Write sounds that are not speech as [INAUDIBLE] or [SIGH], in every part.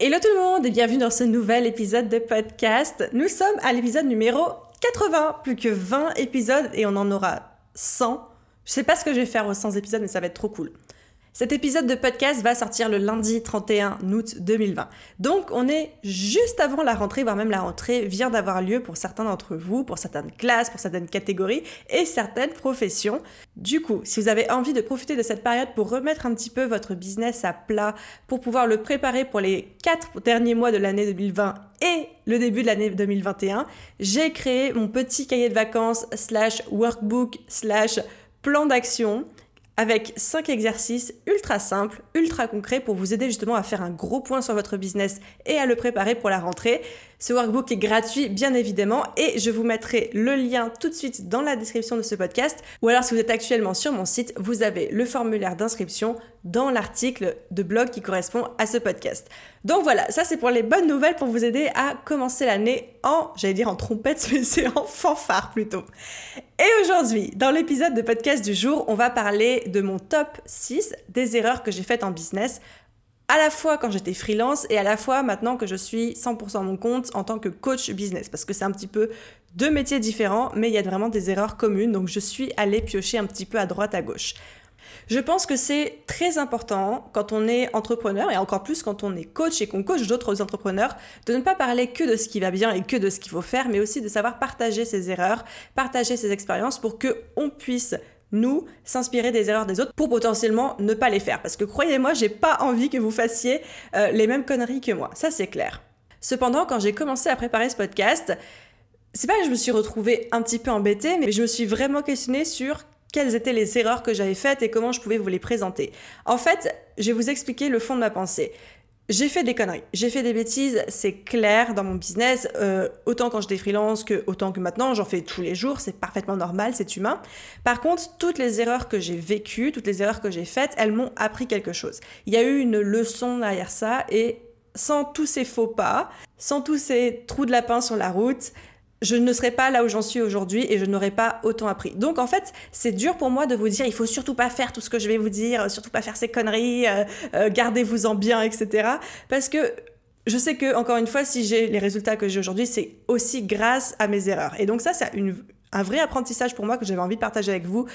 Hello tout le monde et bienvenue dans ce nouvel épisode de podcast. Nous sommes à l'épisode numéro 80, plus que 20 épisodes et on en aura 100. Je sais pas ce que je vais faire aux 100 épisodes, mais ça va être trop cool. Cet épisode de podcast va sortir le lundi 31 août 2020. Donc on est juste avant la rentrée, voire même la rentrée vient d'avoir lieu pour certains d'entre vous, pour certaines classes, pour certaines catégories et certaines professions. Du coup, si vous avez envie de profiter de cette période pour remettre un petit peu votre business à plat, pour pouvoir le préparer pour les 4 derniers mois de l'année 2020 et le début de l'année 2021, j'ai créé mon petit cahier de vacances slash workbook slash plan d'action avec 5 exercices ultra simples, ultra concrets pour vous aider justement à faire un gros point sur votre business et à le préparer pour la rentrée. Ce workbook est gratuit bien évidemment et je vous mettrai le lien tout de suite dans la description de ce podcast ou alors si vous êtes actuellement sur mon site, vous avez le formulaire d'inscription dans l'article de blog qui correspond à ce podcast. Donc voilà, ça c'est pour les bonnes nouvelles pour vous aider à commencer l'année en, j'allais dire en trompette, [LAUGHS] mais c'est en fanfare plutôt. Et aujourd'hui, dans l'épisode de podcast du jour, on va parler de mon top 6 des erreurs que j'ai faites en business à la fois quand j'étais freelance et à la fois maintenant que je suis 100% à mon compte en tant que coach business parce que c'est un petit peu deux métiers différents mais il y a vraiment des erreurs communes donc je suis allée piocher un petit peu à droite à gauche. Je pense que c'est très important quand on est entrepreneur et encore plus quand on est coach et qu'on coach d'autres entrepreneurs de ne pas parler que de ce qui va bien et que de ce qu'il faut faire mais aussi de savoir partager ses erreurs, partager ses expériences pour que on puisse nous, s'inspirer des erreurs des autres pour potentiellement ne pas les faire. Parce que croyez-moi, j'ai pas envie que vous fassiez euh, les mêmes conneries que moi. Ça, c'est clair. Cependant, quand j'ai commencé à préparer ce podcast, c'est pas que je me suis retrouvée un petit peu embêtée, mais je me suis vraiment questionnée sur quelles étaient les erreurs que j'avais faites et comment je pouvais vous les présenter. En fait, je vais vous expliquer le fond de ma pensée. J'ai fait des conneries, j'ai fait des bêtises, c'est clair dans mon business, euh, autant quand j'étais freelance que autant que maintenant, j'en fais tous les jours, c'est parfaitement normal, c'est humain. Par contre, toutes les erreurs que j'ai vécues, toutes les erreurs que j'ai faites, elles m'ont appris quelque chose. Il y a eu une leçon derrière ça et sans tous ces faux pas, sans tous ces trous de lapin sur la route, je ne serais pas là où j'en suis aujourd'hui et je n'aurais pas autant appris. Donc en fait, c'est dur pour moi de vous dire, il faut surtout pas faire tout ce que je vais vous dire, surtout pas faire ces conneries, euh, euh, gardez-vous-en bien, etc. Parce que je sais que, encore une fois, si j'ai les résultats que j'ai aujourd'hui, c'est aussi grâce à mes erreurs. Et donc ça, c'est un vrai apprentissage pour moi que j'avais envie de partager avec vous.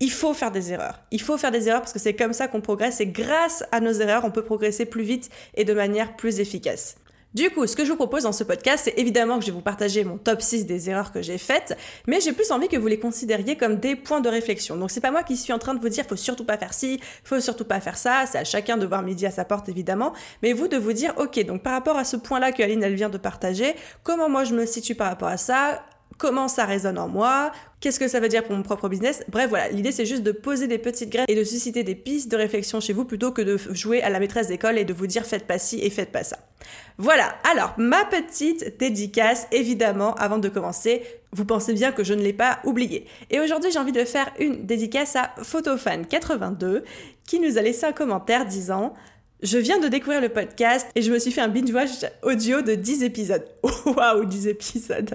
Il faut faire des erreurs. Il faut faire des erreurs parce que c'est comme ça qu'on progresse et grâce à nos erreurs, on peut progresser plus vite et de manière plus efficace. Du coup, ce que je vous propose dans ce podcast, c'est évidemment que je vais vous partager mon top 6 des erreurs que j'ai faites, mais j'ai plus envie que vous les considériez comme des points de réflexion. Donc c'est pas moi qui suis en train de vous dire faut surtout pas faire ci, faut surtout pas faire ça, c'est à chacun de voir midi à sa porte évidemment, mais vous de vous dire OK, donc par rapport à ce point-là que Aline elle vient de partager, comment moi je me situe par rapport à ça? Comment ça résonne en moi, qu'est-ce que ça veut dire pour mon propre business. Bref, voilà, l'idée c'est juste de poser des petites graines et de susciter des pistes de réflexion chez vous plutôt que de jouer à la maîtresse d'école et de vous dire faites pas ci et faites pas ça. Voilà, alors ma petite dédicace, évidemment, avant de commencer, vous pensez bien que je ne l'ai pas oublié. Et aujourd'hui j'ai envie de faire une dédicace à Photofan82 qui nous a laissé un commentaire disant je viens de découvrir le podcast et je me suis fait un binge-watch audio de 10 épisodes. [LAUGHS] Waouh, 10 épisodes.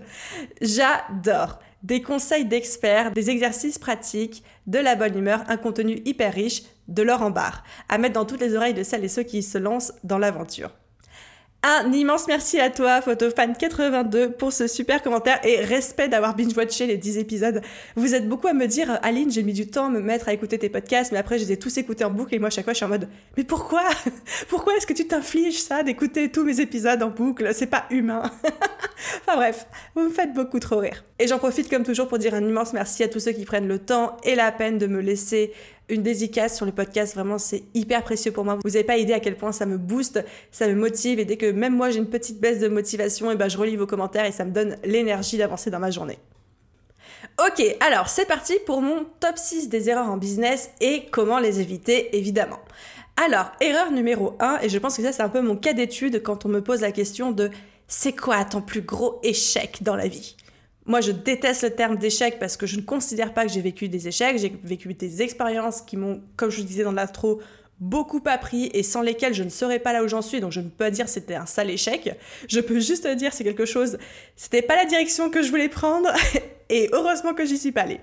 J'adore. Des conseils d'experts, des exercices pratiques, de la bonne humeur, un contenu hyper riche, de l'or en barre, à mettre dans toutes les oreilles de celles et ceux qui se lancent dans l'aventure. Un immense merci à toi, Photofan82, pour ce super commentaire et respect d'avoir binge-watché les 10 épisodes. Vous êtes beaucoup à me dire, Aline, j'ai mis du temps à me mettre à écouter tes podcasts, mais après, je les ai tous écoutés en boucle et moi, à chaque fois, je suis en mode, mais pourquoi? [LAUGHS] Pourquoi est-ce que tu t'infliges ça d'écouter tous mes épisodes en boucle? C'est pas humain. [LAUGHS] enfin bref, vous me faites beaucoup trop rire. Et j'en profite comme toujours pour dire un immense merci à tous ceux qui prennent le temps et la peine de me laisser une dédicace sur le podcast. Vraiment, c'est hyper précieux pour moi. Vous n'avez pas idée à quel point ça me booste, ça me motive. Et dès que même moi j'ai une petite baisse de motivation, et ben je relis vos commentaires et ça me donne l'énergie d'avancer dans ma journée. Ok, alors c'est parti pour mon top 6 des erreurs en business et comment les éviter évidemment. Alors, erreur numéro 1, et je pense que ça c'est un peu mon cas d'étude quand on me pose la question de c'est quoi ton plus gros échec dans la vie? Moi, je déteste le terme d'échec parce que je ne considère pas que j'ai vécu des échecs. J'ai vécu des expériences qui m'ont, comme je disais dans l'intro, beaucoup appris et sans lesquelles je ne serais pas là où j'en suis. Donc je ne peux pas dire c'était un sale échec. Je peux juste dire c'est quelque chose, c'était pas la direction que je voulais prendre [LAUGHS] et heureusement que j'y suis pas allée.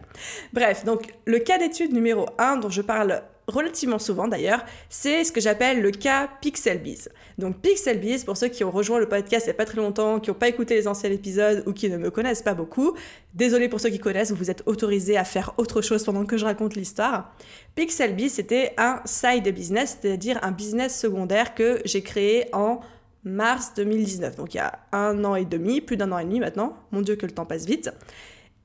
Bref, donc le cas d'étude numéro 1 dont je parle relativement souvent d'ailleurs, c'est ce que j'appelle le cas PixelBiz. Donc PixelBiz, pour ceux qui ont rejoint le podcast il n'y a pas très longtemps, qui n'ont pas écouté les anciens épisodes ou qui ne me connaissent pas beaucoup, désolé pour ceux qui connaissent, vous êtes autorisés à faire autre chose pendant que je raconte l'histoire. PixelBiz, c'était un side business, c'est-à-dire un business secondaire que j'ai créé en mars 2019, donc il y a un an et demi, plus d'un an et demi maintenant, mon dieu que le temps passe vite.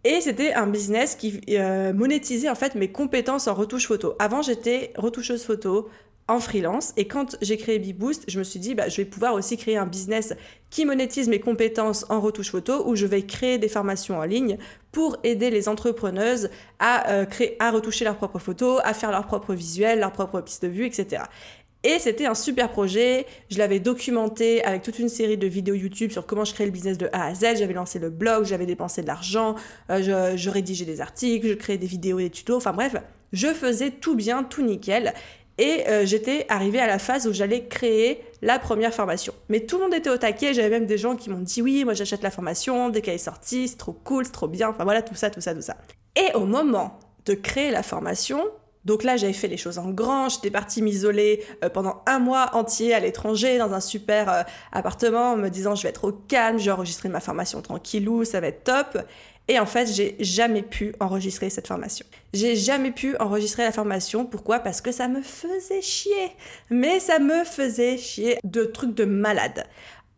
Et c'était un business qui euh, monétisait en fait mes compétences en retouche photo. Avant, j'étais retoucheuse photo en freelance et quand j'ai créé BeBoost, je me suis dit bah, je vais pouvoir aussi créer un business qui monétise mes compétences en retouche photo où je vais créer des formations en ligne pour aider les entrepreneuses à euh, créer à retoucher leurs propres photos, à faire leurs propres visuels, leurs propres pistes de vue, etc. Et c'était un super projet. Je l'avais documenté avec toute une série de vidéos YouTube sur comment je crée le business de A à Z. J'avais lancé le blog, j'avais dépensé de l'argent, euh, je, rédigeais des articles, je créais des vidéos et des tutos. Enfin bref, je faisais tout bien, tout nickel. Et euh, j'étais arrivée à la phase où j'allais créer la première formation. Mais tout le monde était au taquet. J'avais même des gens qui m'ont dit oui, moi j'achète la formation dès qu'elle est sortie, c'est trop cool, c'est trop bien. Enfin voilà, tout ça, tout ça, tout ça. Et au moment de créer la formation, donc là, j'avais fait les choses en grand. J'étais partie m'isoler euh, pendant un mois entier à l'étranger, dans un super euh, appartement, en me disant je vais être au calme, je vais enregistrer ma formation tranquillou, ça va être top. Et en fait, j'ai jamais pu enregistrer cette formation. J'ai jamais pu enregistrer la formation. Pourquoi? Parce que ça me faisait chier. Mais ça me faisait chier de trucs de malade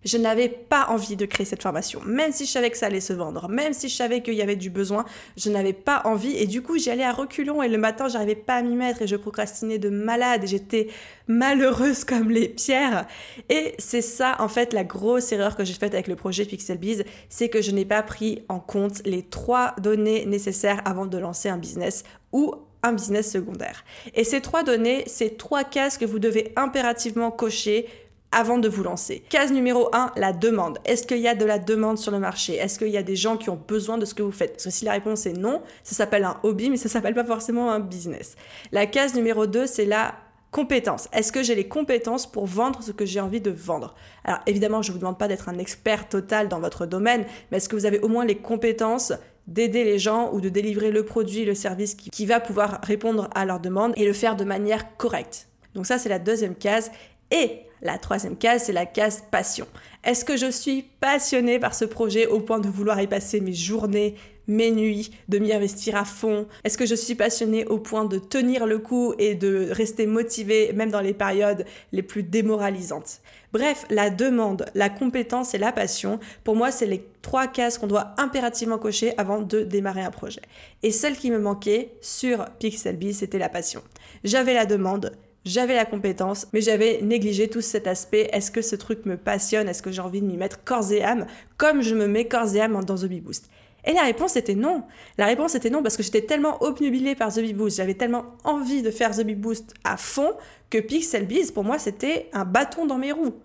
je n'avais pas envie de créer cette formation. Même si je savais que ça allait se vendre, même si je savais qu'il y avait du besoin, je n'avais pas envie. Et du coup, j'y allais à reculons et le matin, j'arrivais pas à m'y mettre et je procrastinais de malade et j'étais malheureuse [LAUGHS] comme les pierres. Et c'est ça, en fait, la grosse erreur que j'ai faite avec le projet PixelBiz, c'est que je n'ai pas pris en compte les trois données nécessaires avant de lancer un business ou un business secondaire. Et ces trois données, ces trois cases que vous devez impérativement cocher avant de vous lancer. Case numéro 1, la demande. Est-ce qu'il y a de la demande sur le marché? Est-ce qu'il y a des gens qui ont besoin de ce que vous faites? Parce que si la réponse est non, ça s'appelle un hobby, mais ça s'appelle pas forcément un business. La case numéro 2, c'est la compétence. Est-ce que j'ai les compétences pour vendre ce que j'ai envie de vendre? Alors évidemment, je ne vous demande pas d'être un expert total dans votre domaine, mais est-ce que vous avez au moins les compétences d'aider les gens ou de délivrer le produit, le service qui, qui va pouvoir répondre à leurs demandes et le faire de manière correcte? Donc ça, c'est la deuxième case. Et la troisième case, c'est la case passion. Est-ce que je suis passionnée par ce projet au point de vouloir y passer mes journées, mes nuits, de m'y investir à fond? Est-ce que je suis passionnée au point de tenir le coup et de rester motivée même dans les périodes les plus démoralisantes? Bref, la demande, la compétence et la passion, pour moi, c'est les trois cases qu'on doit impérativement cocher avant de démarrer un projet. Et celle qui me manquait sur Pixelbee, c'était la passion. J'avais la demande, j'avais la compétence, mais j'avais négligé tout cet aspect. Est-ce que ce truc me passionne? Est-ce que j'ai envie de m'y mettre corps et âme, comme je me mets corps et âme dans The Bee Boost? Et la réponse était non. La réponse était non parce que j'étais tellement obnubilée par The Bee Boost, j'avais tellement envie de faire The Bee Boost à fond que Pixel Bees, pour moi, c'était un bâton dans mes roues.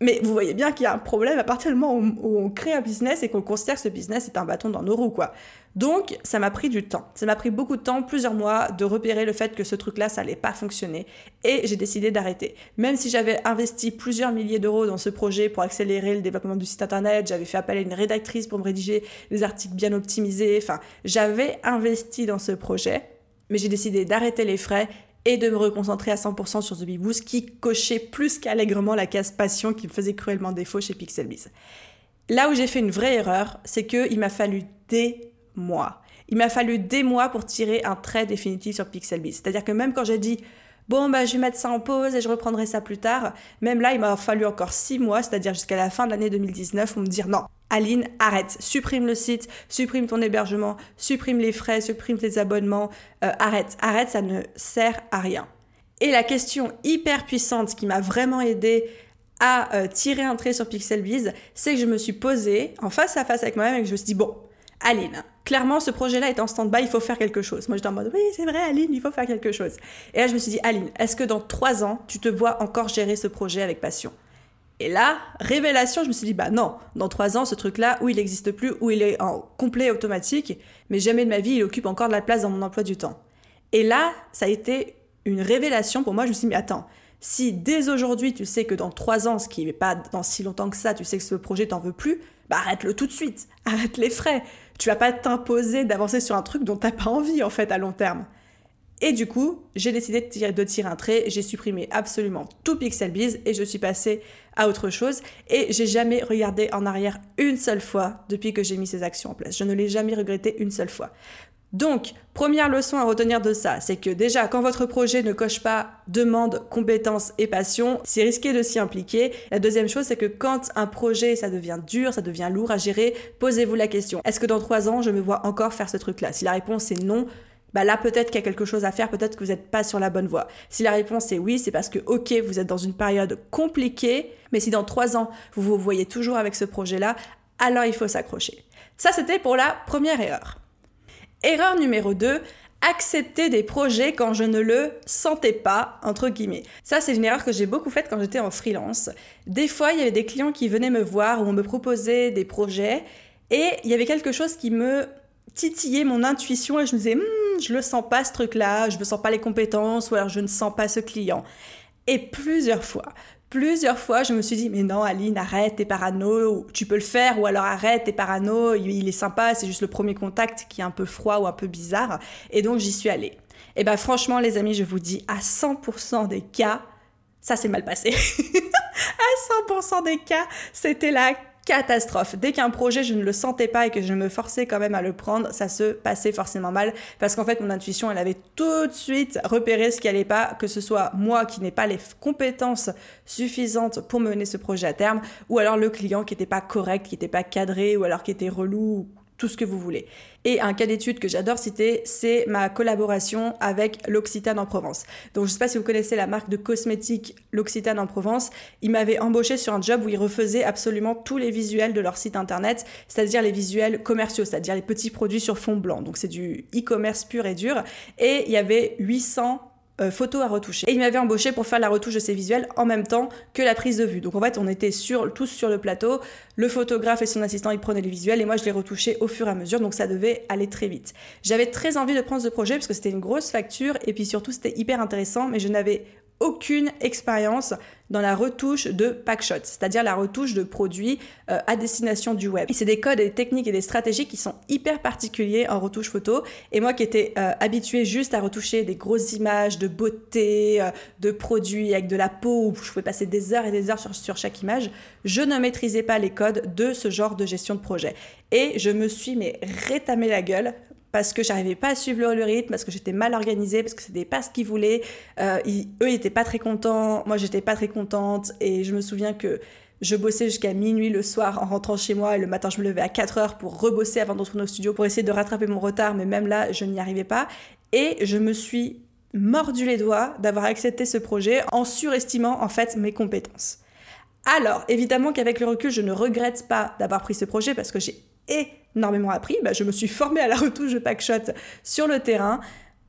Mais vous voyez bien qu'il y a un problème à partir du moment où, on crée un business et qu'on considère que ce business est un bâton dans nos roues, quoi. Donc, ça m'a pris du temps. Ça m'a pris beaucoup de temps, plusieurs mois, de repérer le fait que ce truc-là, ça allait pas fonctionner. Et j'ai décidé d'arrêter. Même si j'avais investi plusieurs milliers d'euros dans ce projet pour accélérer le développement du site internet, j'avais fait appel à une rédactrice pour me rédiger des articles bien optimisés, enfin, j'avais investi dans ce projet. Mais j'ai décidé d'arrêter les frais et de me reconcentrer à 100% sur The Boost qui cochait plus qu'allègrement la case passion qui me faisait cruellement défaut chez Pixelbiz. Là où j'ai fait une vraie erreur, c'est qu'il m'a fallu des mois. Il m'a fallu des mois pour tirer un trait définitif sur Pixelbiz. C'est-à-dire que même quand j'ai dit bon bah je vais mettre ça en pause et je reprendrai ça plus tard, même là il m'a fallu encore six mois, c'est-à-dire jusqu'à la fin de l'année 2019 pour me dire non, Aline, arrête, supprime le site, supprime ton hébergement, supprime les frais, supprime tes abonnements, euh, arrête, arrête, ça ne sert à rien. Et la question hyper puissante qui m'a vraiment aidé à euh, tirer un trait sur Pixelbiz, c'est que je me suis posée en face à face avec moi-même et que je me suis dit, bon, Aline, clairement ce projet-là est en stand-by, il faut faire quelque chose. Moi j'étais en mode, oui c'est vrai Aline, il faut faire quelque chose. Et là je me suis dit, Aline, est-ce que dans trois ans, tu te vois encore gérer ce projet avec passion? Et là, révélation, je me suis dit, bah non, dans trois ans, ce truc-là, où il n'existe plus, où il est en complet automatique, mais jamais de ma vie, il occupe encore de la place dans mon emploi du temps. Et là, ça a été une révélation pour moi. Je me suis dit, mais attends, si dès aujourd'hui, tu sais que dans trois ans, ce qui n'est pas dans si longtemps que ça, tu sais que ce projet t'en veut plus, bah arrête-le tout de suite, [LAUGHS] arrête les frais. Tu vas pas t'imposer d'avancer sur un truc dont t'as pas envie en fait à long terme. Et du coup, j'ai décidé de tirer, un trait, j'ai supprimé absolument tout Pixelbiz et je suis passée à autre chose. Et j'ai jamais regardé en arrière une seule fois depuis que j'ai mis ces actions en place. Je ne l'ai jamais regretté une seule fois. Donc, première leçon à retenir de ça, c'est que déjà, quand votre projet ne coche pas demande, compétences et passion, c'est risqué de s'y impliquer. La deuxième chose, c'est que quand un projet, ça devient dur, ça devient lourd à gérer, posez-vous la question, est-ce que dans trois ans, je me vois encore faire ce truc-là? Si la réponse est non, bah là peut-être qu'il y a quelque chose à faire, peut-être que vous n'êtes pas sur la bonne voie. Si la réponse est oui, c'est parce que ok, vous êtes dans une période compliquée, mais si dans trois ans vous vous voyez toujours avec ce projet-là, alors il faut s'accrocher. Ça c'était pour la première erreur. Erreur numéro 2, accepter des projets quand je ne le sentais pas, entre guillemets. Ça, c'est une erreur que j'ai beaucoup faite quand j'étais en freelance. Des fois, il y avait des clients qui venaient me voir ou on me proposait des projets et il y avait quelque chose qui me titillait mon intuition et je me disais, hmm, je le sens pas ce truc-là, je ne sens pas les compétences ou alors je ne sens pas ce client. Et plusieurs fois, plusieurs fois, je me suis dit, mais non, Aline, arrête, t'es parano, tu peux le faire, ou alors arrête, t'es parano, il est sympa, c'est juste le premier contact qui est un peu froid ou un peu bizarre. Et donc, j'y suis allée. Et ben, franchement, les amis, je vous dis, à 100% des cas, ça s'est mal passé. [LAUGHS] à 100% des cas, c'était la catastrophe. Dès qu'un projet, je ne le sentais pas et que je me forçais quand même à le prendre, ça se passait forcément mal parce qu'en fait, mon intuition, elle avait tout de suite repéré ce qui allait pas, que ce soit moi qui n'ai pas les compétences suffisantes pour mener ce projet à terme, ou alors le client qui n'était pas correct, qui n'était pas cadré, ou alors qui était relou, tout ce que vous voulez. Et un cas d'étude que j'adore citer, c'est ma collaboration avec l'Occitane en Provence. Donc je ne sais pas si vous connaissez la marque de cosmétiques l'Occitane en Provence. Ils m'avaient embauché sur un job où ils refaisaient absolument tous les visuels de leur site internet, c'est-à-dire les visuels commerciaux, c'est-à-dire les petits produits sur fond blanc. Donc c'est du e-commerce pur et dur. Et il y avait 800 euh, photos à retoucher. Et il m'avait embauché pour faire la retouche de ces visuels en même temps que la prise de vue. Donc en fait, on était sur, tous sur le plateau. Le photographe et son assistant, ils prenaient les visuels et moi, je les retouchais au fur et à mesure. Donc ça devait aller très vite. J'avais très envie de prendre ce projet parce que c'était une grosse facture et puis surtout, c'était hyper intéressant, mais je n'avais aucune expérience dans la retouche de packshot, c'est-à-dire la retouche de produits euh, à destination du web. Et c'est des codes, des techniques et des stratégies qui sont hyper particuliers en retouche photo. Et moi qui étais euh, habituée juste à retoucher des grosses images de beauté, euh, de produits avec de la peau, où je pouvais passer des heures et des heures sur, sur chaque image, je ne maîtrisais pas les codes de ce genre de gestion de projet. Et je me suis mais rétamé la gueule parce que j'arrivais pas à suivre le, rythme, parce que j'étais mal organisée, parce que c'était pas ce qu'ils voulaient. Euh, eux, ils étaient pas très contents, moi, j'étais pas très contente. Et je me souviens que je bossais jusqu'à minuit le soir en rentrant chez moi et le matin je me levais à 4 heures pour rebosser avant d'entrer au studio pour essayer de rattraper mon retard, mais même là, je n'y arrivais pas. Et je me suis mordu les doigts d'avoir accepté ce projet en surestimant en fait mes compétences. Alors, évidemment qu'avec le recul, je ne regrette pas d'avoir pris ce projet parce que j'ai énormément appris. Bah, je me suis formée à la retouche de packshot sur le terrain.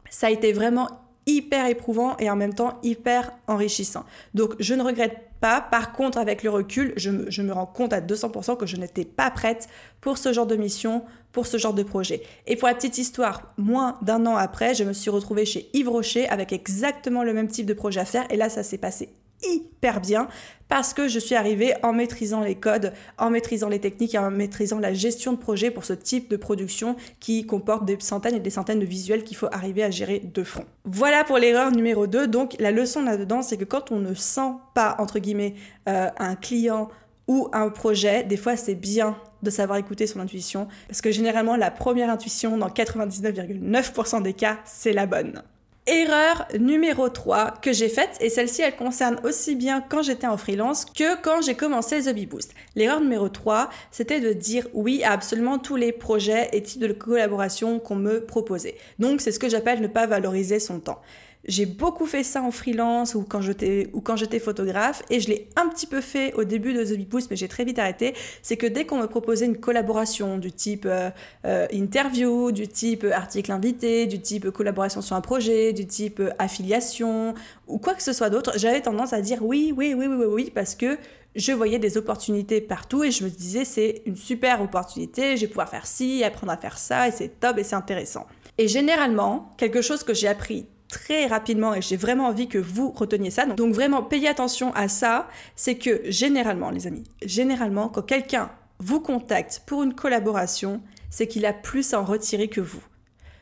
Ça a été vraiment hyper éprouvant et en même temps hyper enrichissant. Donc je ne regrette pas. Par contre, avec le recul, je me, je me rends compte à 200% que je n'étais pas prête pour ce genre de mission, pour ce genre de projet. Et pour la petite histoire, moins d'un an après, je me suis retrouvée chez Yves Rocher avec exactement le même type de projet à faire. Et là, ça s'est passé hyper bien parce que je suis arrivée en maîtrisant les codes, en maîtrisant les techniques et en maîtrisant la gestion de projet pour ce type de production qui comporte des centaines et des centaines de visuels qu'il faut arriver à gérer de front. Voilà pour l'erreur numéro 2. Donc la leçon là-dedans, c'est que quand on ne sent pas, entre guillemets, euh, un client ou un projet, des fois c'est bien de savoir écouter son intuition parce que généralement la première intuition dans 99,9% des cas, c'est la bonne. Erreur numéro 3 que j'ai faite, et celle-ci elle concerne aussi bien quand j'étais en freelance que quand j'ai commencé The Boost. L'erreur numéro 3, c'était de dire oui à absolument tous les projets et types de collaboration qu'on me proposait. Donc c'est ce que j'appelle ne pas valoriser son temps. J'ai beaucoup fait ça en freelance ou quand j'étais photographe et je l'ai un petit peu fait au début de The Big Boost mais j'ai très vite arrêté. C'est que dès qu'on me proposait une collaboration du type euh, euh, interview, du type article invité, du type collaboration sur un projet, du type affiliation ou quoi que ce soit d'autre, j'avais tendance à dire oui, oui, oui, oui, oui, oui parce que je voyais des opportunités partout et je me disais c'est une super opportunité, je vais pouvoir faire ci, apprendre à faire ça et c'est top et c'est intéressant. Et généralement, quelque chose que j'ai appris très rapidement et j'ai vraiment envie que vous reteniez ça. Donc, vraiment, payez attention à ça. C'est que généralement, les amis, généralement, quand quelqu'un vous contacte pour une collaboration, c'est qu'il a plus à en retirer que vous.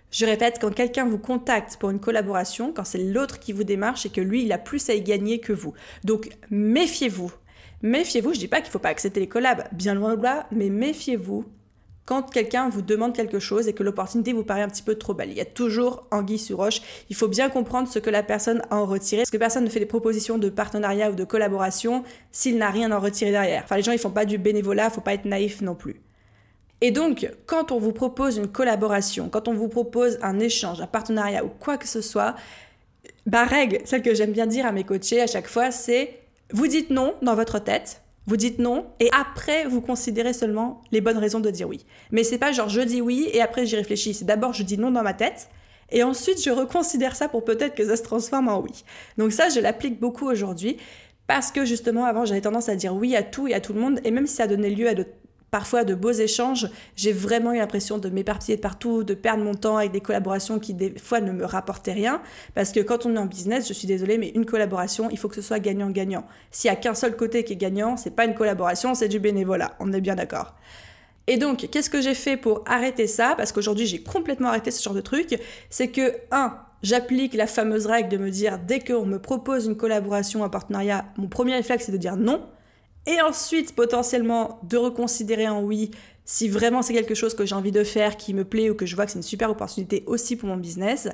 Je répète, quand quelqu'un vous contacte pour une collaboration, quand c'est l'autre qui vous démarche, et que lui, il a plus à y gagner que vous. Donc, méfiez-vous. Méfiez-vous, je dis pas qu'il faut pas accepter les collabs, bien loin de là, mais méfiez-vous quand quelqu'un vous demande quelque chose et que l'opportunité vous paraît un petit peu trop belle. Il y a toujours anguille sur roche. Il faut bien comprendre ce que la personne a en retiré. Parce que personne ne fait des propositions de partenariat ou de collaboration s'il n'a rien à en retirer derrière. Enfin, les gens, ils font pas du bénévolat, faut pas être naïf non plus. Et donc, quand on vous propose une collaboration, quand on vous propose un échange, un partenariat ou quoi que ce soit, ma règle, celle que j'aime bien dire à mes coachés à chaque fois, c'est vous dites non dans votre tête, vous dites non et après vous considérez seulement les bonnes raisons de dire oui. Mais c'est pas genre je dis oui et après j'y réfléchis. C'est d'abord je dis non dans ma tête et ensuite je reconsidère ça pour peut-être que ça se transforme en oui. Donc ça je l'applique beaucoup aujourd'hui parce que justement avant j'avais tendance à dire oui à tout et à tout le monde et même si ça donnait lieu à de parfois de beaux échanges. J'ai vraiment eu l'impression de m'éparpiller de partout, de perdre mon temps avec des collaborations qui des fois ne me rapportaient rien. Parce que quand on est en business, je suis désolée, mais une collaboration, il faut que ce soit gagnant-gagnant. S'il y a qu'un seul côté qui est gagnant, c'est pas une collaboration, c'est du bénévolat. On est bien d'accord. Et donc, qu'est-ce que j'ai fait pour arrêter ça? Parce qu'aujourd'hui, j'ai complètement arrêté ce genre de truc. C'est que, un, j'applique la fameuse règle de me dire, dès qu'on me propose une collaboration, un partenariat, mon premier réflexe, c'est de dire non et ensuite potentiellement de reconsidérer en oui si vraiment c'est quelque chose que j'ai envie de faire, qui me plaît ou que je vois que c'est une super opportunité aussi pour mon business.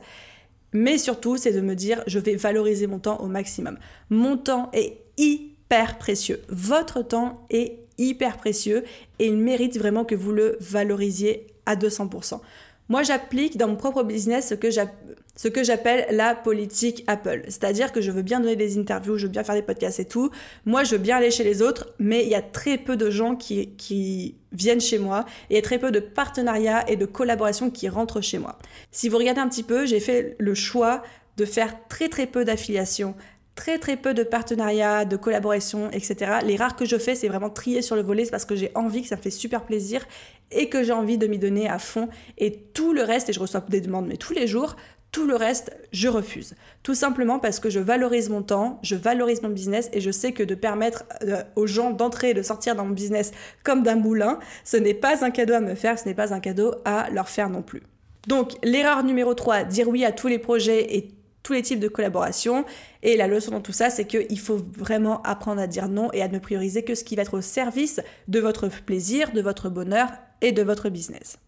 Mais surtout, c'est de me dire, je vais valoriser mon temps au maximum. Mon temps est hyper précieux. Votre temps est hyper précieux et il mérite vraiment que vous le valorisiez à 200%. Moi, j'applique dans mon propre business ce que j'appelle ce que j'appelle la politique Apple. C'est-à-dire que je veux bien donner des interviews, je veux bien faire des podcasts et tout. Moi, je veux bien aller chez les autres, mais il y a très peu de gens qui, qui viennent chez moi et il y a très peu de partenariats et de collaborations qui rentrent chez moi. Si vous regardez un petit peu, j'ai fait le choix de faire très très peu d'affiliations très très peu de partenariats, de collaborations, etc. Les rares que je fais, c'est vraiment trier sur le volet, parce que j'ai envie, que ça me fait super plaisir et que j'ai envie de m'y donner à fond. Et tout le reste, et je reçois des demandes, mais tous les jours, tout le reste, je refuse. Tout simplement parce que je valorise mon temps, je valorise mon business et je sais que de permettre euh, aux gens d'entrer et de sortir dans mon business comme d'un moulin, ce n'est pas un cadeau à me faire, ce n'est pas un cadeau à leur faire non plus. Donc l'erreur numéro 3, dire oui à tous les projets et tous les types de collaborations. Et la leçon dans tout ça, c'est qu'il faut vraiment apprendre à dire non et à ne prioriser que ce qui va être au service de votre plaisir, de votre bonheur et de votre business.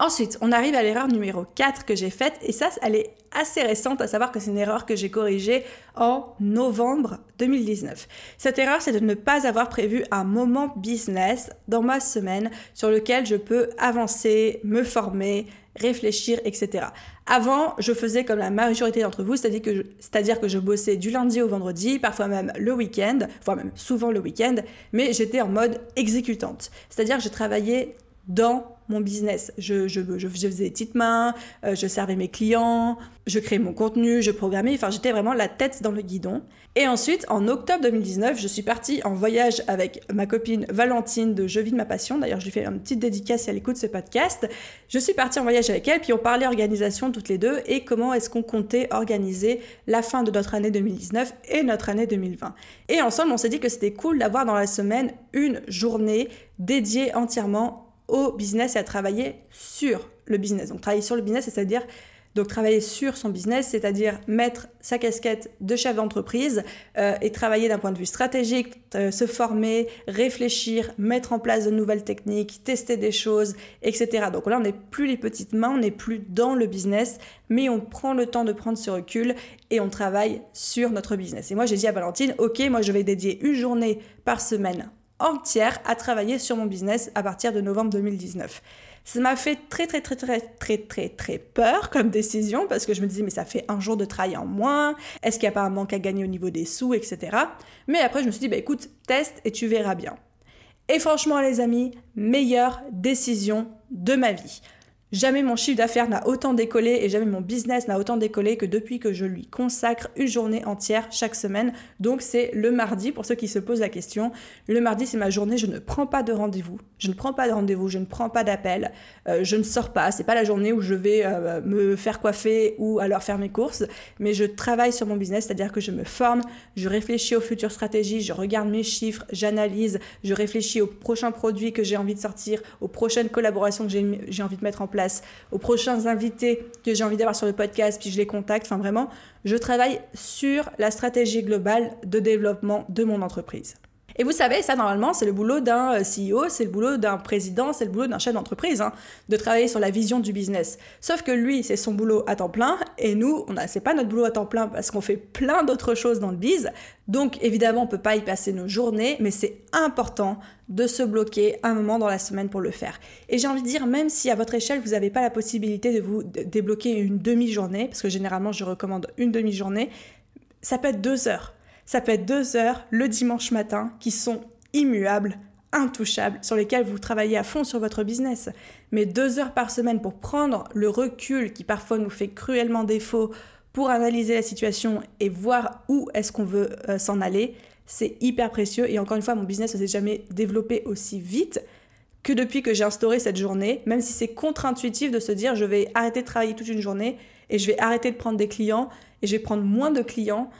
Ensuite, on arrive à l'erreur numéro 4 que j'ai faite, et ça, elle est assez récente, à savoir que c'est une erreur que j'ai corrigée en novembre 2019. Cette erreur, c'est de ne pas avoir prévu un moment business dans ma semaine sur lequel je peux avancer, me former, réfléchir, etc. Avant, je faisais comme la majorité d'entre vous, c'est-à-dire que, je, que je bossais du lundi au vendredi, parfois même le week-end, voire même souvent le week-end, mais j'étais en mode exécutante. C'est-à-dire que je travaillais dans mon business. Je, faisais des petites mains, euh, je servais mes clients, je créais mon contenu, je programmais, enfin j'étais vraiment la tête dans le guidon. Et ensuite, en octobre 2019, je suis partie en voyage avec ma copine Valentine de Je vis de ma passion. D'ailleurs, je lui fais une petite dédicace si elle écoute ce podcast. Je suis partie en voyage avec elle, puis on parlait organisation toutes les deux et comment est-ce qu'on comptait organiser la fin de notre année 2019 et notre année 2020. Et ensemble, on s'est dit que c'était cool d'avoir dans la semaine une journée dédiée entièrement au business et à travailler sur le business. Donc travailler sur le business, c'est-à-dire donc travailler sur son business, c'est-à-dire mettre sa casquette de chef d'entreprise euh, et travailler d'un point de vue stratégique, euh, se former, réfléchir, mettre en place de nouvelles techniques, tester des choses, etc. Donc là, on n'est plus les petites mains, on n'est plus dans le business, mais on prend le temps de prendre ce recul et on travaille sur notre business. Et moi, j'ai dit à Valentine, ok, moi je vais dédier une journée par semaine entière à travailler sur mon business à partir de novembre 2019. Ça m'a fait très très très très très très très peur comme décision parce que je me disais mais ça fait un jour de travail en moins, est-ce qu'il n'y a pas un manque à gagner au niveau des sous, etc. Mais après je me suis dit bah écoute, teste et tu verras bien. Et franchement les amis, meilleure décision de ma vie. Jamais mon chiffre d'affaires n'a autant décollé et jamais mon business n'a autant décollé que depuis que je lui consacre une journée entière chaque semaine. Donc c'est le mardi pour ceux qui se posent la question. Le mardi c'est ma journée, je ne prends pas de rendez-vous. Je ne prends pas de rendez-vous, je ne prends pas d'appel, euh, je ne sors pas. C'est pas la journée où je vais euh, me faire coiffer ou alors faire mes courses, mais je travaille sur mon business, c'est-à-dire que je me forme, je réfléchis aux futures stratégies, je regarde mes chiffres, j'analyse, je réfléchis aux prochains produits que j'ai envie de sortir, aux prochaines collaborations que j'ai envie de mettre en place aux prochains invités que j'ai envie d'avoir sur le podcast, puis je les contacte. Enfin, vraiment, je travaille sur la stratégie globale de développement de mon entreprise. Et vous savez, ça normalement, c'est le boulot d'un euh, CEO, c'est le boulot d'un président, c'est le boulot d'un chef d'entreprise, hein, de travailler sur la vision du business. Sauf que lui, c'est son boulot à temps plein, et nous, on a, c'est pas notre boulot à temps plein parce qu'on fait plein d'autres choses dans le biz. Donc évidemment, on peut pas y passer nos journées, mais c'est important de se bloquer un moment dans la semaine pour le faire. Et j'ai envie de dire, même si à votre échelle, vous n'avez pas la possibilité de vous débloquer une demi-journée, parce que généralement, je recommande une demi-journée, ça peut être deux heures ça être deux heures le dimanche matin qui sont immuables, intouchables, sur lesquelles vous travaillez à fond sur votre business. Mais deux heures par semaine pour prendre le recul qui parfois nous fait cruellement défaut pour analyser la situation et voir où est-ce qu'on veut euh, s'en aller, c'est hyper précieux. Et encore une fois, mon business ne s'est jamais développé aussi vite que depuis que j'ai instauré cette journée, même si c'est contre-intuitif de se dire je vais arrêter de travailler toute une journée et je vais arrêter de prendre des clients et je vais prendre moins de clients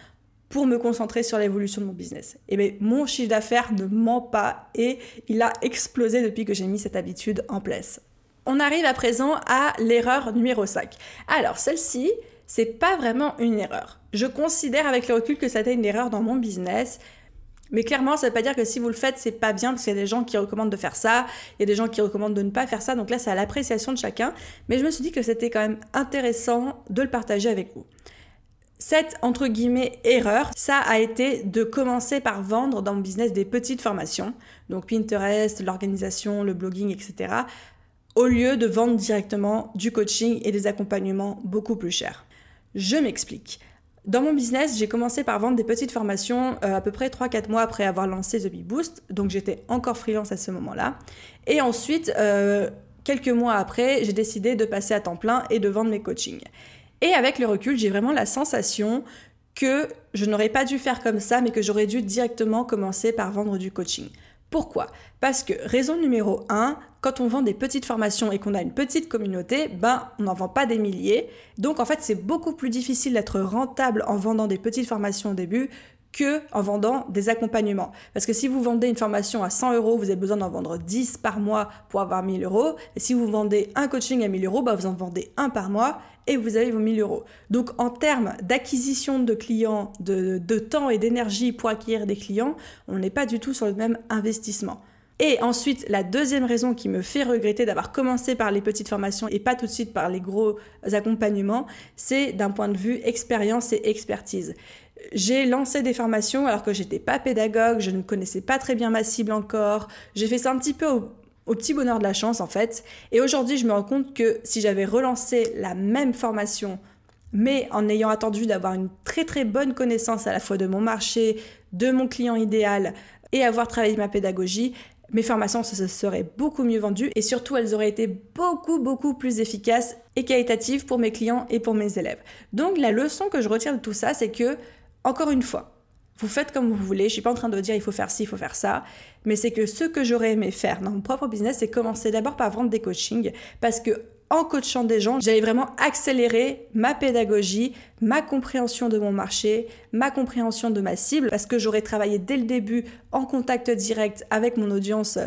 pour me concentrer sur l'évolution de mon business. Et bien, mon chiffre d'affaires ne ment pas et il a explosé depuis que j'ai mis cette habitude en place. On arrive à présent à l'erreur numéro 5. Alors, celle-ci, c'est pas vraiment une erreur. Je considère avec le recul que ça a été une erreur dans mon business. Mais clairement, ça ne veut pas dire que si vous le faites, c'est pas bien, parce qu'il y a des gens qui recommandent de faire ça, il y a des gens qui recommandent de ne pas faire ça, donc là, c'est à l'appréciation de chacun. Mais je me suis dit que c'était quand même intéressant de le partager avec vous. Cette entre guillemets erreur, ça a été de commencer par vendre dans mon business des petites formations, donc Pinterest, l'organisation, le blogging, etc., au lieu de vendre directement du coaching et des accompagnements beaucoup plus chers. Je m'explique. Dans mon business, j'ai commencé par vendre des petites formations euh, à peu près 3-4 mois après avoir lancé The Bee Boost, donc j'étais encore freelance à ce moment-là. Et ensuite, euh, quelques mois après, j'ai décidé de passer à temps plein et de vendre mes coachings. Et avec le recul, j'ai vraiment la sensation que je n'aurais pas dû faire comme ça, mais que j'aurais dû directement commencer par vendre du coaching. Pourquoi? Parce que raison numéro 1, quand on vend des petites formations et qu'on a une petite communauté, ben on n'en vend pas des milliers. Donc en fait, c'est beaucoup plus difficile d'être rentable en vendant des petites formations au début que en vendant des accompagnements. Parce que si vous vendez une formation à 100 euros, vous avez besoin d'en vendre 10 par mois pour avoir 1000 euros. Et si vous vendez un coaching à 1000 euros, bah vous en vendez un par mois et vous avez vos 1000 euros. Donc en termes d'acquisition de clients, de, de temps et d'énergie pour acquérir des clients, on n'est pas du tout sur le même investissement. Et ensuite, la deuxième raison qui me fait regretter d'avoir commencé par les petites formations et pas tout de suite par les gros accompagnements, c'est d'un point de vue expérience et expertise. J'ai lancé des formations alors que j'étais pas pédagogue, je ne connaissais pas très bien ma cible encore. J'ai fait ça un petit peu au, petit bonheur de la chance en fait. Et aujourd'hui, je me rends compte que si j'avais relancé la même formation, mais en ayant attendu d'avoir une très très bonne connaissance à la fois de mon marché, de mon client idéal et avoir travaillé ma pédagogie, mes formations se seraient beaucoup mieux vendues et surtout elles auraient été beaucoup beaucoup plus efficaces et qualitatives pour mes clients et pour mes élèves. Donc la leçon que je retiens de tout ça, c'est que encore une fois, vous faites comme vous voulez. Je suis pas en train de dire il faut faire ci, il faut faire ça, mais c'est que ce que j'aurais aimé faire dans mon propre business, c'est commencer d'abord par vendre des coachings parce que en coachant des gens, j'allais vraiment accélérer ma pédagogie, ma compréhension de mon marché, ma compréhension de ma cible parce que j'aurais travaillé dès le début en contact direct avec mon audience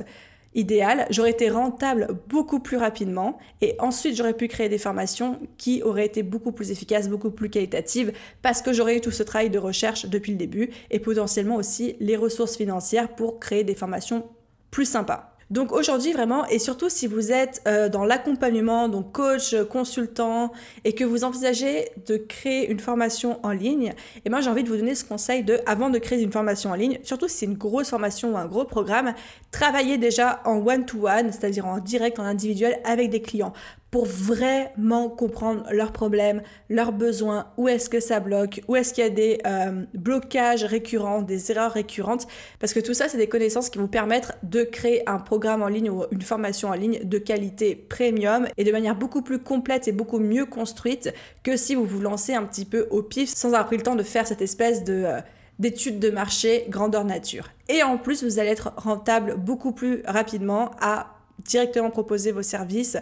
idéal, j'aurais été rentable beaucoup plus rapidement et ensuite j'aurais pu créer des formations qui auraient été beaucoup plus efficaces, beaucoup plus qualitatives parce que j'aurais eu tout ce travail de recherche depuis le début et potentiellement aussi les ressources financières pour créer des formations plus sympas. Donc aujourd'hui vraiment, et surtout si vous êtes euh, dans l'accompagnement, donc coach, consultant, et que vous envisagez de créer une formation en ligne, et eh moi ben, j'ai envie de vous donner ce conseil de, avant de créer une formation en ligne, surtout si c'est une grosse formation ou un gros programme, travaillez déjà en one-to-one, c'est-à-dire en direct, en individuel avec des clients pour vraiment comprendre leurs problèmes, leurs besoins, où est-ce que ça bloque, où est-ce qu'il y a des euh, blocages récurrents, des erreurs récurrentes, parce que tout ça, c'est des connaissances qui vous permettent de créer un programme en ligne ou une formation en ligne de qualité premium et de manière beaucoup plus complète et beaucoup mieux construite que si vous vous lancez un petit peu au pif sans avoir pris le temps de faire cette espèce de... Euh, d'études de marché grandeur nature. Et en plus, vous allez être rentable beaucoup plus rapidement à directement proposer vos services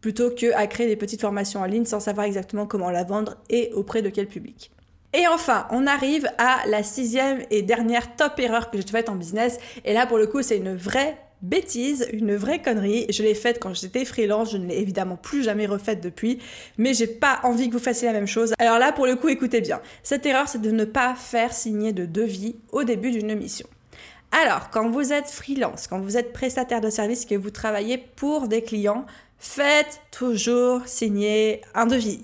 plutôt que à créer des petites formations en ligne sans savoir exactement comment la vendre et auprès de quel public. Et enfin, on arrive à la sixième et dernière top erreur que j'ai faite en business. Et là, pour le coup, c'est une vraie bêtise, une vraie connerie. Je l'ai faite quand j'étais freelance, je ne l'ai évidemment plus jamais refaite depuis, mais j'ai pas envie que vous fassiez la même chose. Alors là, pour le coup, écoutez bien. Cette erreur, c'est de ne pas faire signer de devis au début d'une mission. Alors, quand vous êtes freelance, quand vous êtes prestataire de service, que vous travaillez pour des clients, faites toujours signer un devis.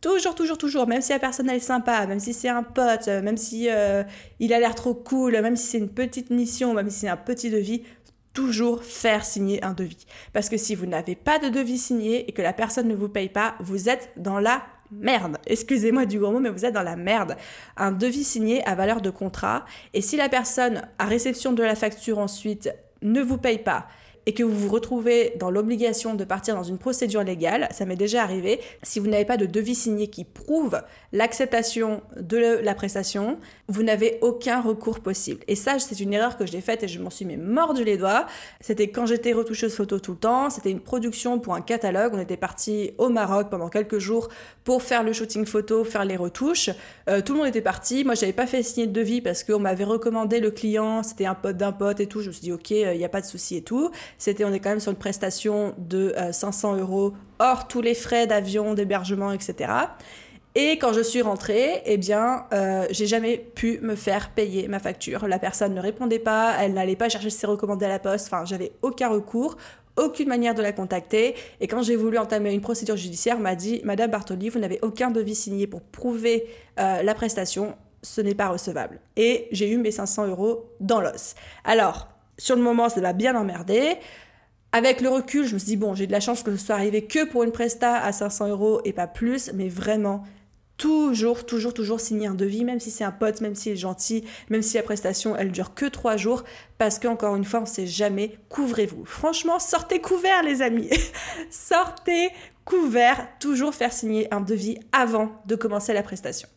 Toujours, toujours, toujours, même si la personne est sympa, même si c'est un pote, même si euh, il a l'air trop cool, même si c'est une petite mission, même si c'est un petit devis, toujours faire signer un devis. Parce que si vous n'avez pas de devis signé et que la personne ne vous paye pas, vous êtes dans la merde. Excusez-moi du gros mot, mais vous êtes dans la merde. Un devis signé à valeur de contrat. Et si la personne, à réception de la facture ensuite, ne vous paye pas, et que vous vous retrouvez dans l'obligation de partir dans une procédure légale, ça m'est déjà arrivé, si vous n'avez pas de devis signé qui prouve l'acceptation de la prestation, vous n'avez aucun recours possible. Et ça, c'est une erreur que j'ai faite et je m'en suis mis mordu les doigts. C'était quand j'étais retoucheuse photo tout le temps, c'était une production pour un catalogue, on était parti au Maroc pendant quelques jours pour faire le shooting photo, faire les retouches. Euh, tout le monde était parti, moi j'avais pas fait signer de devis parce qu'on m'avait recommandé le client, c'était un pote d'un pote et tout, je me suis dit ok, il euh, n'y a pas de souci et tout. C'était, on est quand même sur une prestation de 500 euh, euros hors tous les frais d'avion, d'hébergement, etc. Et quand je suis rentrée, eh bien, euh, j'ai jamais pu me faire payer ma facture. La personne ne répondait pas, elle n'allait pas chercher ses recommandés à la poste. Enfin, j'avais aucun recours, aucune manière de la contacter. Et quand j'ai voulu entamer une procédure judiciaire, m'a dit, Madame Bartoli, vous n'avez aucun devis signé pour prouver euh, la prestation. Ce n'est pas recevable. Et j'ai eu mes 500 euros dans l'os. Alors, sur le moment, ça m'a bien emmerdé. Avec le recul, je me suis dit, bon, j'ai de la chance que ce soit arrivé que pour une presta à 500 euros et pas plus, mais vraiment, toujours, toujours, toujours signer un devis, même si c'est un pote, même s'il est gentil, même si la prestation, elle dure que trois jours, parce qu'encore une fois, on sait jamais, couvrez-vous. Franchement, sortez couvert, les amis. [LAUGHS] sortez couvert, toujours faire signer un devis avant de commencer la prestation.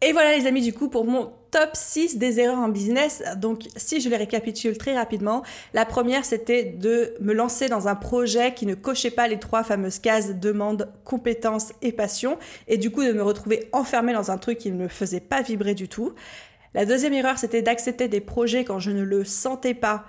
Et voilà les amis du coup pour mon top 6 des erreurs en business. Donc si je les récapitule très rapidement, la première c'était de me lancer dans un projet qui ne cochait pas les trois fameuses cases demande, compétences et passion et du coup de me retrouver enfermée dans un truc qui ne me faisait pas vibrer du tout. La deuxième erreur c'était d'accepter des projets quand je ne le sentais pas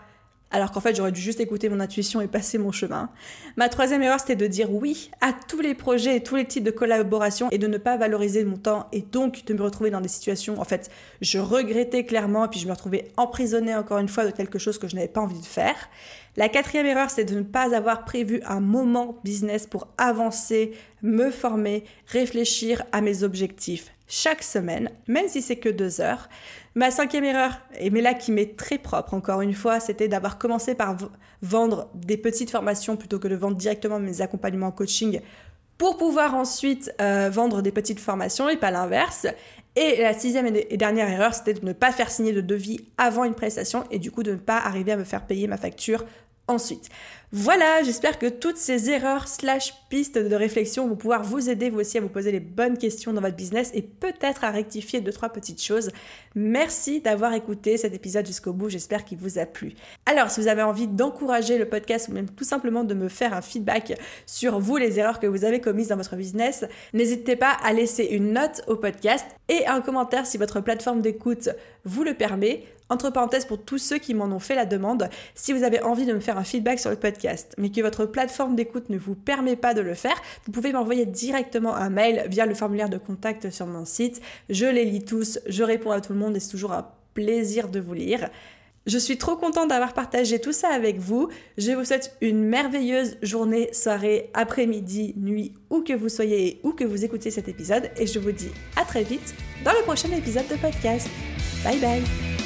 alors qu'en fait j'aurais dû juste écouter mon intuition et passer mon chemin. Ma troisième erreur, c'était de dire oui à tous les projets et tous les types de collaboration et de ne pas valoriser mon temps et donc de me retrouver dans des situations, en fait, je regrettais clairement et puis je me retrouvais emprisonnée encore une fois de quelque chose que je n'avais pas envie de faire. La quatrième erreur, c'est de ne pas avoir prévu un moment business pour avancer, me former, réfléchir à mes objectifs chaque semaine, même si c'est que deux heures. Ma cinquième erreur, et mais là qui m'est très propre encore une fois, c'était d'avoir commencé par vendre des petites formations plutôt que de vendre directement mes accompagnements en coaching pour pouvoir ensuite euh, vendre des petites formations et pas l'inverse. Et la sixième et dernière erreur, c'était de ne pas faire signer de devis avant une prestation et du coup de ne pas arriver à me faire payer ma facture ensuite. Voilà, j'espère que toutes ces erreurs slash pistes de réflexion vont pouvoir vous aider vous aussi à vous poser les bonnes questions dans votre business et peut-être à rectifier deux trois petites choses. Merci d'avoir écouté cet épisode jusqu'au bout, j'espère qu'il vous a plu. Alors, si vous avez envie d'encourager le podcast ou même tout simplement de me faire un feedback sur vous les erreurs que vous avez commises dans votre business, n'hésitez pas à laisser une note au podcast et un commentaire si votre plateforme d'écoute vous le permet. Entre parenthèses, pour tous ceux qui m'en ont fait la demande, si vous avez envie de me faire un feedback sur le podcast, mais que votre plateforme d'écoute ne vous permet pas de le faire, vous pouvez m'envoyer directement un mail via le formulaire de contact sur mon site. Je les lis tous, je réponds à tout le monde et c'est toujours un plaisir de vous lire. Je suis trop contente d'avoir partagé tout ça avec vous. Je vous souhaite une merveilleuse journée, soirée, après-midi, nuit, où que vous soyez et où que vous écoutez cet épisode. Et je vous dis à très vite dans le prochain épisode de podcast. Bye bye